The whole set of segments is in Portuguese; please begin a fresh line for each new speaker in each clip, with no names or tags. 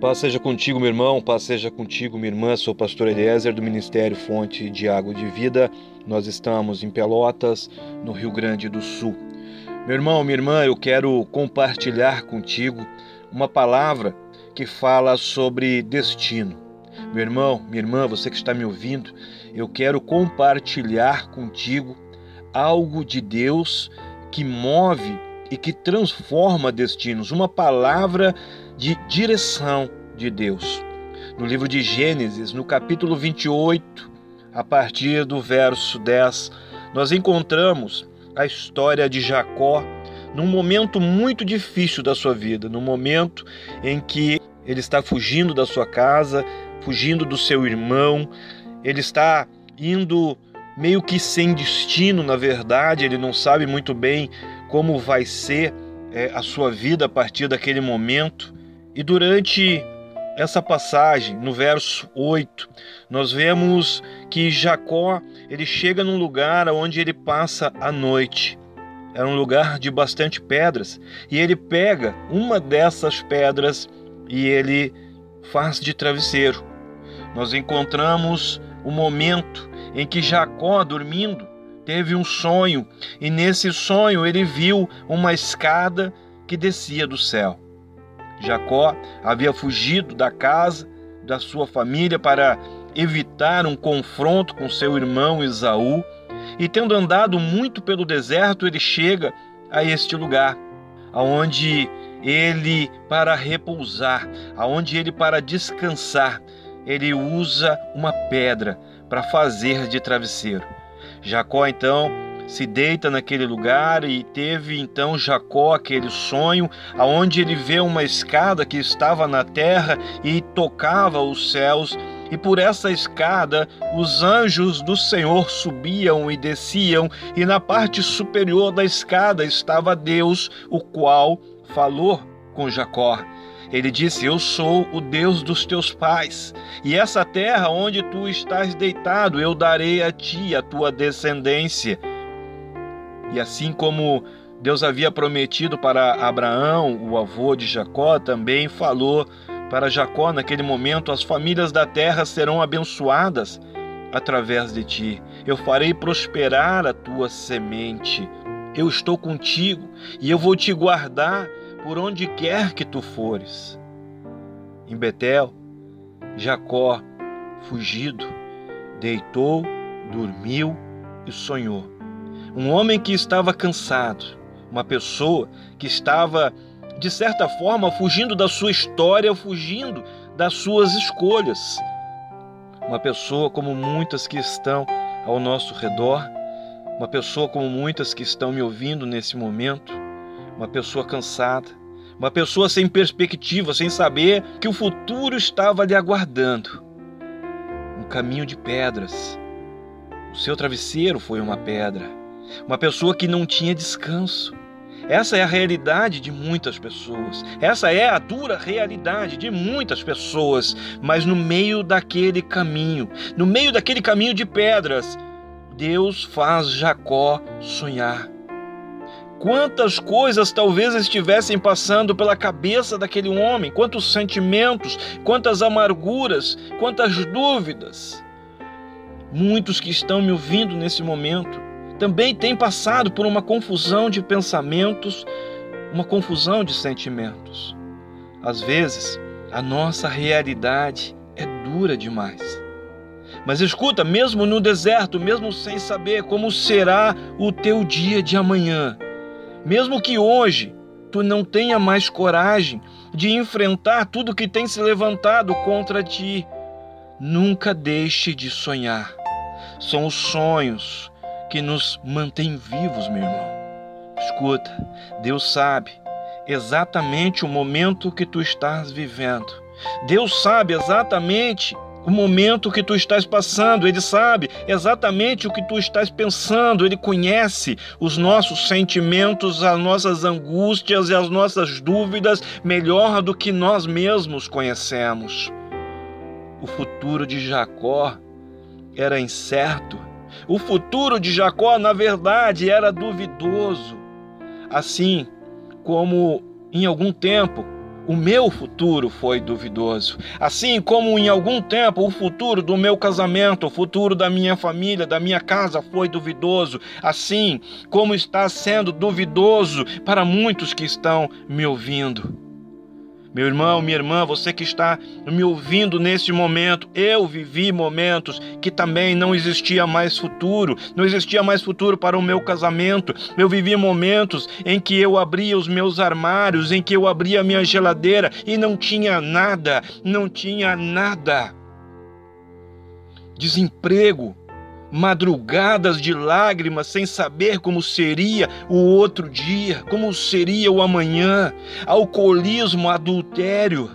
Paz seja contigo, meu irmão, paz seja contigo, minha irmã. Sou o pastor Eliezer do Ministério Fonte de Água de Vida. Nós estamos em Pelotas, no Rio Grande do Sul. Meu irmão, minha irmã, eu quero compartilhar contigo uma palavra que fala sobre destino. Meu irmão, minha irmã, você que está me ouvindo, eu quero compartilhar contigo algo de Deus que move e que transforma destinos, uma palavra de direção de Deus. No livro de Gênesis, no capítulo 28, a partir do verso 10, nós encontramos a história de Jacó num momento muito difícil da sua vida, no momento em que ele está fugindo da sua casa, fugindo do seu irmão, ele está indo meio que sem destino, na verdade, ele não sabe muito bem como vai ser é, a sua vida a partir daquele momento. E durante essa passagem, no verso 8, nós vemos que Jacó, ele chega num lugar onde ele passa a noite. Era um lugar de bastante pedras, e ele pega uma dessas pedras e ele faz de travesseiro. Nós encontramos o momento em que Jacó, dormindo, teve um sonho, e nesse sonho ele viu uma escada que descia do céu. Jacó havia fugido da casa da sua família para evitar um confronto com seu irmão Esaú, e tendo andado muito pelo deserto, ele chega a este lugar, aonde ele para repousar, aonde ele para descansar, ele usa uma pedra para fazer de travesseiro. Jacó então se deita naquele lugar e teve então Jacó aquele sonho aonde ele vê uma escada que estava na terra e tocava os céus e por essa escada os anjos do Senhor subiam e desciam e na parte superior da escada estava Deus, o qual falou com Jacó. Ele disse: Eu sou o Deus dos teus pais, e essa terra onde tu estás deitado eu darei a ti, a tua descendência. E assim como Deus havia prometido para Abraão, o avô de Jacó, também falou para Jacó naquele momento: as famílias da terra serão abençoadas através de ti. Eu farei prosperar a tua semente. Eu estou contigo e eu vou te guardar por onde quer que tu fores. Em Betel, Jacó, fugido, deitou, dormiu e sonhou um homem que estava cansado, uma pessoa que estava, de certa forma, fugindo da sua história, fugindo das suas escolhas. Uma pessoa como muitas que estão ao nosso redor, uma pessoa como muitas que estão me ouvindo nesse momento, uma pessoa cansada, uma pessoa sem perspectiva, sem saber que o futuro estava lhe aguardando. Um caminho de pedras. O seu travesseiro foi uma pedra uma pessoa que não tinha descanso. Essa é a realidade de muitas pessoas. Essa é a dura realidade de muitas pessoas. Mas no meio daquele caminho, no meio daquele caminho de pedras, Deus faz Jacó sonhar. Quantas coisas talvez estivessem passando pela cabeça daquele homem, quantos sentimentos, quantas amarguras, quantas dúvidas. Muitos que estão me ouvindo nesse momento também tem passado por uma confusão de pensamentos, uma confusão de sentimentos. Às vezes, a nossa realidade é dura demais. Mas escuta, mesmo no deserto, mesmo sem saber como será o teu dia de amanhã, mesmo que hoje tu não tenha mais coragem de enfrentar tudo que tem se levantado contra ti, nunca deixe de sonhar. São os sonhos que nos mantém vivos, meu irmão. Escuta, Deus sabe exatamente o momento que tu estás vivendo. Deus sabe exatamente o momento que tu estás passando, Ele sabe exatamente o que tu estás pensando, Ele conhece os nossos sentimentos, as nossas angústias e as nossas dúvidas melhor do que nós mesmos conhecemos. O futuro de Jacó era incerto. O futuro de Jacó, na verdade, era duvidoso. Assim como em algum tempo o meu futuro foi duvidoso. Assim como em algum tempo o futuro do meu casamento, o futuro da minha família, da minha casa foi duvidoso. Assim como está sendo duvidoso para muitos que estão me ouvindo. Meu irmão, minha irmã, você que está me ouvindo nesse momento, eu vivi momentos que também não existia mais futuro, não existia mais futuro para o meu casamento. Eu vivi momentos em que eu abria os meus armários, em que eu abria a minha geladeira e não tinha nada, não tinha nada. Desemprego, madrugadas de lágrimas sem saber como seria o outro dia, como seria o amanhã, alcoolismo, adultério,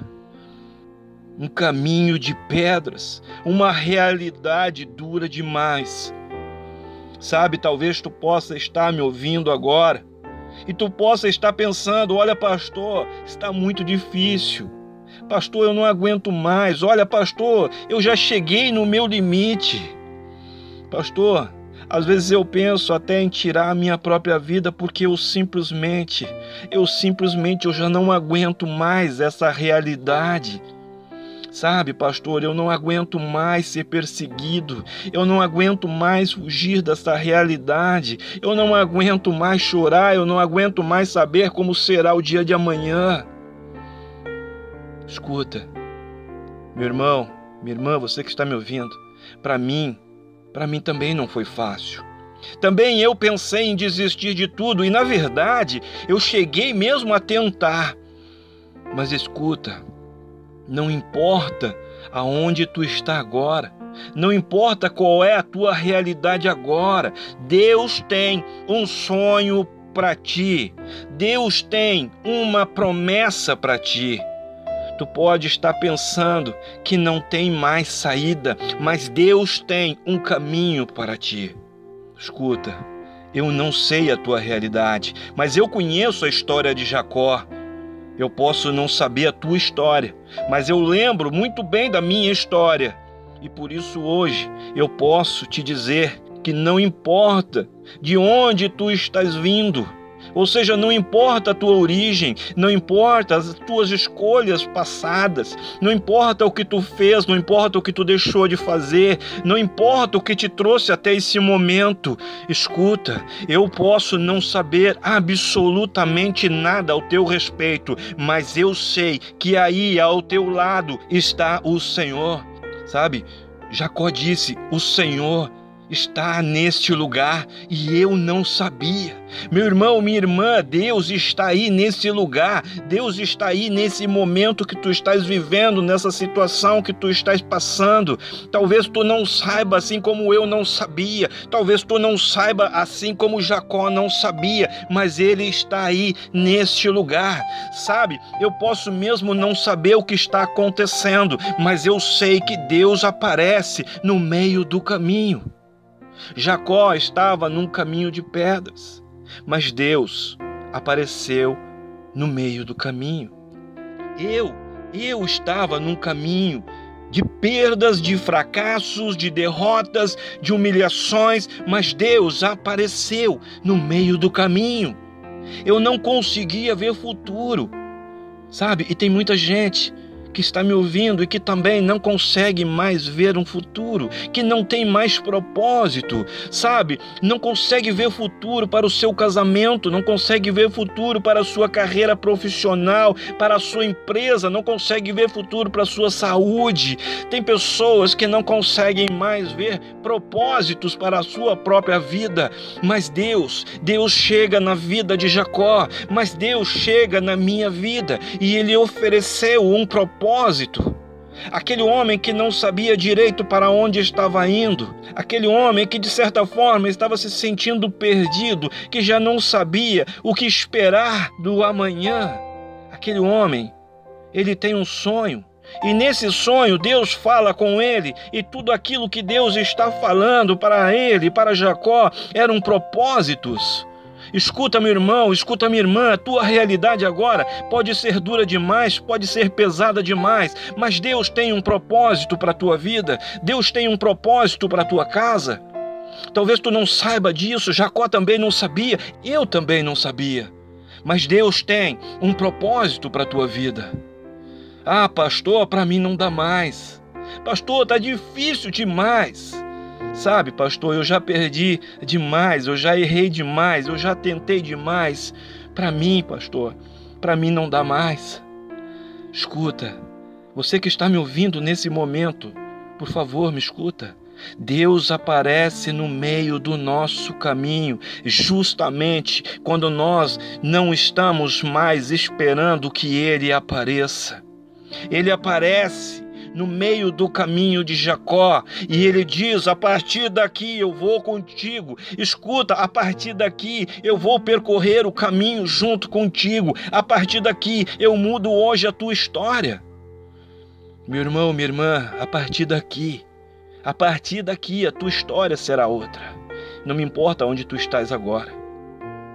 um caminho de pedras, uma realidade dura demais. Sabe, talvez tu possa estar me ouvindo agora e tu possa estar pensando: olha, pastor, está muito difícil. Pastor, eu não aguento mais. Olha, pastor, eu já cheguei no meu limite. Pastor, às vezes eu penso até em tirar a minha própria vida porque eu simplesmente, eu simplesmente eu já não aguento mais essa realidade. Sabe, pastor, eu não aguento mais ser perseguido, eu não aguento mais fugir dessa realidade, eu não aguento mais chorar, eu não aguento mais saber como será o dia de amanhã. Escuta, meu irmão, minha irmã, você que está me ouvindo, para mim, para mim também não foi fácil. Também eu pensei em desistir de tudo e, na verdade, eu cheguei mesmo a tentar. Mas escuta, não importa aonde tu está agora, não importa qual é a tua realidade agora, Deus tem um sonho para ti, Deus tem uma promessa para ti. Tu pode estar pensando que não tem mais saída, mas Deus tem um caminho para ti. Escuta, eu não sei a tua realidade, mas eu conheço a história de Jacó. Eu posso não saber a tua história, mas eu lembro muito bem da minha história. E por isso hoje eu posso te dizer que não importa de onde tu estás vindo, ou seja, não importa a tua origem, não importa as tuas escolhas passadas, não importa o que tu fez, não importa o que tu deixou de fazer, não importa o que te trouxe até esse momento. Escuta, eu posso não saber absolutamente nada ao teu respeito, mas eu sei que aí ao teu lado está o Senhor. Sabe? Jacó disse: O Senhor está neste lugar e eu não sabia. Meu irmão, minha irmã, Deus está aí nesse lugar, Deus está aí nesse momento que tu estás vivendo, nessa situação que tu estás passando. Talvez tu não saiba assim como eu não sabia, talvez tu não saiba assim como Jacó não sabia, mas ele está aí neste lugar. Sabe, eu posso mesmo não saber o que está acontecendo, mas eu sei que Deus aparece no meio do caminho. Jacó estava num caminho de pedras, mas Deus apareceu no meio do caminho. Eu, eu estava num caminho de perdas, de fracassos, de derrotas, de humilhações, mas Deus apareceu no meio do caminho. Eu não conseguia ver futuro, sabe? E tem muita gente que está me ouvindo e que também não consegue mais ver um futuro, que não tem mais propósito, sabe? Não consegue ver futuro para o seu casamento, não consegue ver futuro para a sua carreira profissional, para a sua empresa, não consegue ver futuro para a sua saúde. Tem pessoas que não conseguem mais ver propósitos para a sua própria vida, mas Deus, Deus chega na vida de Jacó, mas Deus chega na minha vida e ele ofereceu um propósito propósito. Aquele homem que não sabia direito para onde estava indo, aquele homem que de certa forma estava se sentindo perdido, que já não sabia o que esperar do amanhã. Aquele homem, ele tem um sonho, E nesse sonho, Deus fala com ele, e tudo aquilo que Deus está falando para ele, para Jacó, eram propósitos. Escuta, meu irmão, escuta, minha irmã, a tua realidade agora pode ser dura demais, pode ser pesada demais, mas Deus tem um propósito para a tua vida, Deus tem um propósito para a tua casa. Talvez tu não saiba disso, Jacó também não sabia, eu também não sabia. Mas Deus tem um propósito para a tua vida. Ah, pastor, para mim não dá mais. Pastor, tá difícil demais. Sabe, pastor, eu já perdi demais, eu já errei demais, eu já tentei demais. Para mim, pastor, para mim não dá mais. Escuta, você que está me ouvindo nesse momento, por favor, me escuta. Deus aparece no meio do nosso caminho, justamente quando nós não estamos mais esperando que Ele apareça. Ele aparece no meio do caminho de Jacó e ele diz: A partir daqui eu vou contigo. Escuta, a partir daqui eu vou percorrer o caminho junto contigo. A partir daqui eu mudo hoje a tua história. Meu irmão, minha irmã, a partir daqui, a partir daqui a tua história será outra. Não me importa onde tu estás agora.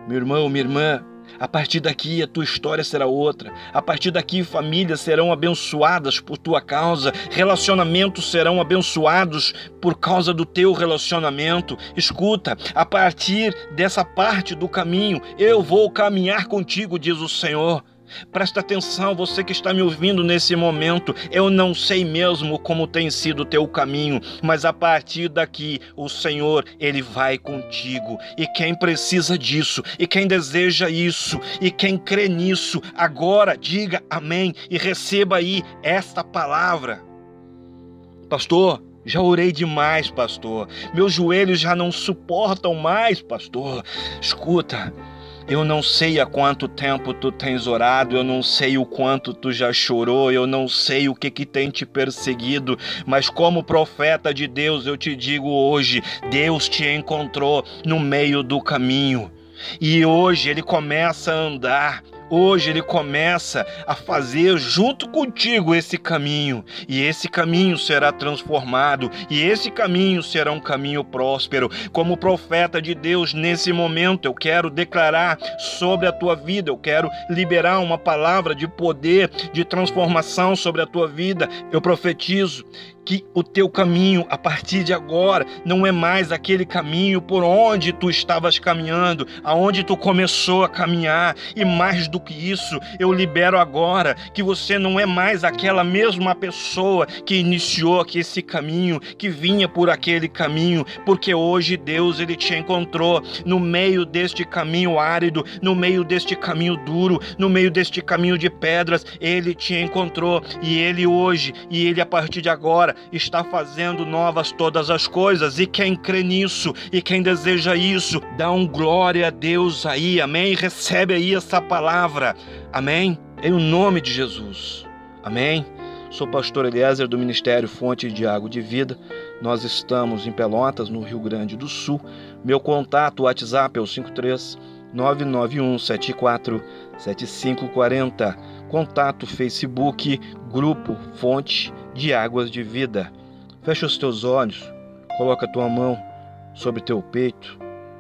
Meu irmão, minha irmã, a partir daqui, a tua história será outra. A partir daqui, famílias serão abençoadas por tua causa, relacionamentos serão abençoados por causa do teu relacionamento. Escuta, a partir dessa parte do caminho, eu vou caminhar contigo, diz o Senhor. Presta atenção, você que está me ouvindo nesse momento. Eu não sei mesmo como tem sido o teu caminho, mas a partir daqui o Senhor, ele vai contigo. E quem precisa disso, e quem deseja isso, e quem crê nisso, agora diga amém e receba aí esta palavra. Pastor, já orei demais, pastor. Meus joelhos já não suportam mais, pastor. Escuta, eu não sei há quanto tempo tu tens orado, eu não sei o quanto tu já chorou, eu não sei o que que tem te perseguido, mas como profeta de Deus eu te digo hoje, Deus te encontrou no meio do caminho. E hoje ele começa a andar Hoje ele começa a fazer junto contigo esse caminho, e esse caminho será transformado, e esse caminho será um caminho próspero. Como profeta de Deus, nesse momento eu quero declarar sobre a tua vida, eu quero liberar uma palavra de poder, de transformação sobre a tua vida. Eu profetizo que o teu caminho a partir de agora não é mais aquele caminho por onde tu estavas caminhando, aonde tu começou a caminhar, e mais do que isso, eu libero agora que você não é mais aquela mesma pessoa que iniciou aqui esse caminho, que vinha por aquele caminho, porque hoje Deus ele te encontrou no meio deste caminho árido, no meio deste caminho duro, no meio deste caminho de pedras, ele te encontrou e ele hoje e ele a partir de agora está fazendo novas todas as coisas. E quem crê nisso e quem deseja isso, dá um glória a Deus aí, amém? Recebe aí essa palavra, amém? Em o nome de Jesus, amém? Sou pastor Eliezer do Ministério Fonte de Água de Vida. Nós estamos em Pelotas, no Rio Grande do Sul. Meu contato WhatsApp é o 53 991 74 7540. Contato Facebook Grupo Fonte de águas de vida. Fecha os teus olhos, coloca a tua mão sobre teu peito